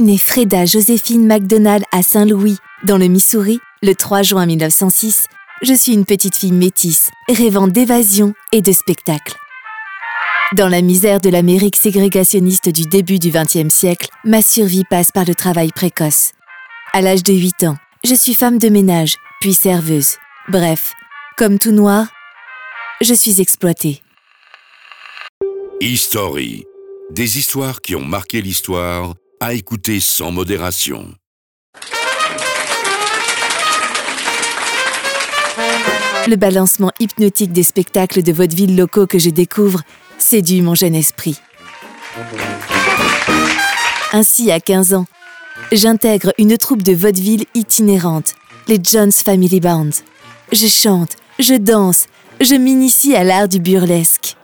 Née Freda Joséphine McDonald à Saint-Louis, dans le Missouri, le 3 juin 1906, je suis une petite fille métisse, rêvant d'évasion et de spectacle. Dans la misère de l'Amérique ségrégationniste du début du XXe siècle, ma survie passe par le travail précoce. À l'âge de 8 ans, je suis femme de ménage, puis serveuse. Bref, comme tout noir, je suis exploitée. History. Des histoires qui ont marqué l'histoire, à écouter sans modération. Le balancement hypnotique des spectacles de vaudeville locaux que je découvre séduit mon jeune esprit. Ainsi, à 15 ans, j'intègre une troupe de vaudeville itinérante, les Jones Family Band. Je chante, je danse, je m'initie à l'art du burlesque.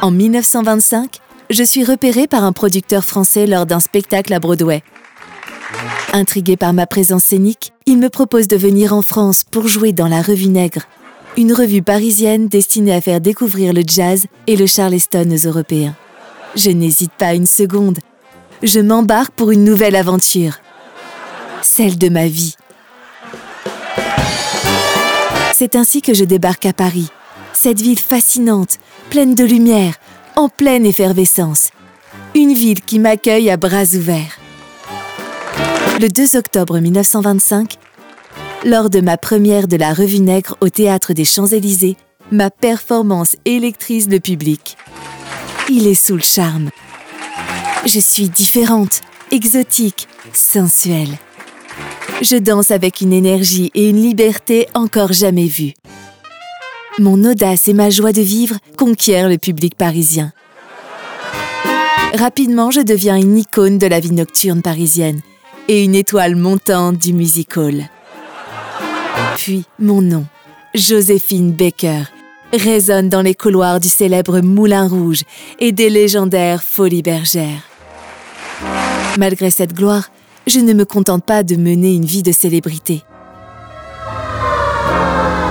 En 1925, je suis repérée par un producteur français lors d'un spectacle à Broadway. Intrigué par ma présence scénique, il me propose de venir en France pour jouer dans la Revue Nègre, une revue parisienne destinée à faire découvrir le jazz et le charleston aux Européens. Je n'hésite pas une seconde. Je m'embarque pour une nouvelle aventure. Celle de ma vie. C'est ainsi que je débarque à Paris, cette ville fascinante, pleine de lumière, en pleine effervescence. Une ville qui m'accueille à bras ouverts. Le 2 octobre 1925, lors de ma première de la Revue Nègre au Théâtre des Champs-Élysées, ma performance électrise le public. Il est sous le charme. Je suis différente, exotique, sensuelle. Je danse avec une énergie et une liberté encore jamais vues. Mon audace et ma joie de vivre conquièrent le public parisien. Rapidement, je deviens une icône de la vie nocturne parisienne et une étoile montante du music hall. Puis mon nom, Joséphine Baker, résonne dans les couloirs du célèbre Moulin Rouge et des légendaires Folies Bergères. Malgré cette gloire, je ne me contente pas de mener une vie de célébrité.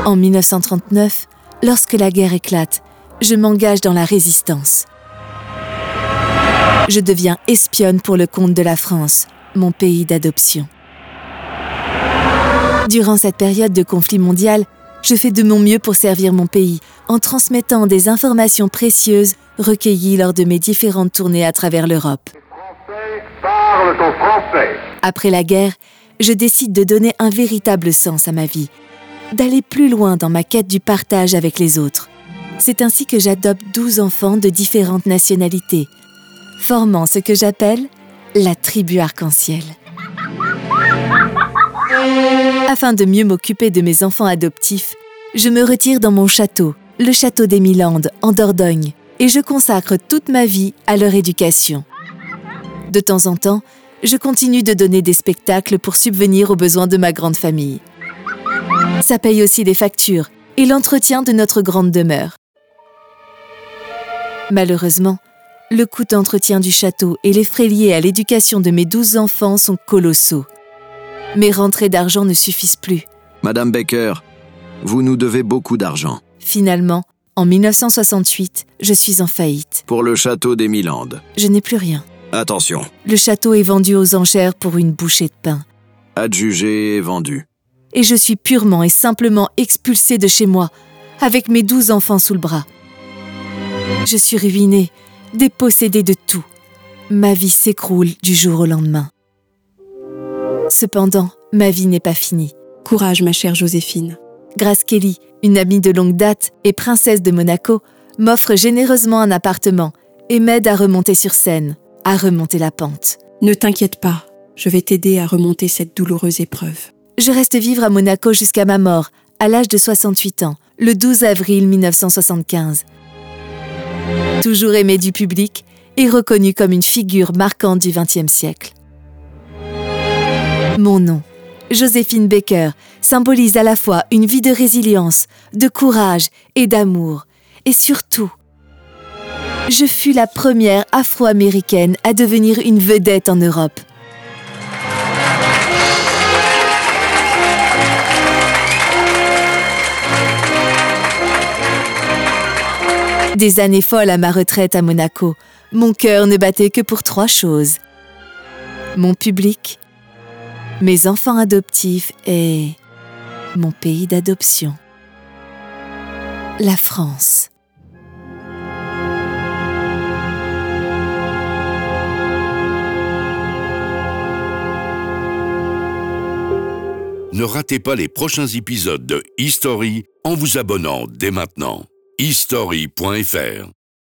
En 1939, lorsque la guerre éclate, je m'engage dans la résistance. Je deviens espionne pour le compte de la France, mon pays d'adoption. Durant cette période de conflit mondial, je fais de mon mieux pour servir mon pays en transmettant des informations précieuses recueillies lors de mes différentes tournées à travers l'Europe. Après la guerre, je décide de donner un véritable sens à ma vie, d'aller plus loin dans ma quête du partage avec les autres. C'est ainsi que j'adopte 12 enfants de différentes nationalités, formant ce que j'appelle la tribu arc-en-ciel. Afin de mieux m'occuper de mes enfants adoptifs, je me retire dans mon château, le château des Milandes, en Dordogne, et je consacre toute ma vie à leur éducation. De temps en temps, je continue de donner des spectacles pour subvenir aux besoins de ma grande famille. Ça paye aussi les factures et l'entretien de notre grande demeure. Malheureusement, le coût d'entretien du château et les frais liés à l'éducation de mes douze enfants sont colossaux. Mes rentrées d'argent ne suffisent plus. Madame Baker, vous nous devez beaucoup d'argent. Finalement, en 1968, je suis en faillite. Pour le château des Milandes. Je n'ai plus rien. Attention. Le château est vendu aux enchères pour une bouchée de pain. Adjugé et vendu. Et je suis purement et simplement expulsée de chez moi, avec mes douze enfants sous le bras. Je suis ruinée, dépossédée de tout. Ma vie s'écroule du jour au lendemain. Cependant, ma vie n'est pas finie. Courage, ma chère Joséphine. Grace Kelly, une amie de longue date et princesse de Monaco, m'offre généreusement un appartement et m'aide à remonter sur scène, à remonter la pente. Ne t'inquiète pas, je vais t'aider à remonter cette douloureuse épreuve. Je reste vivre à Monaco jusqu'à ma mort, à l'âge de 68 ans, le 12 avril 1975. Toujours aimée du public et reconnue comme une figure marquante du XXe siècle. Mon nom, Joséphine Baker, symbolise à la fois une vie de résilience, de courage et d'amour. Et surtout, je fus la première afro-américaine à devenir une vedette en Europe. Des années folles à ma retraite à Monaco, mon cœur ne battait que pour trois choses. Mon public, mes enfants adoptifs et mon pays d'adoption. La France. Ne ratez pas les prochains épisodes de History en vous abonnant dès maintenant. history.fr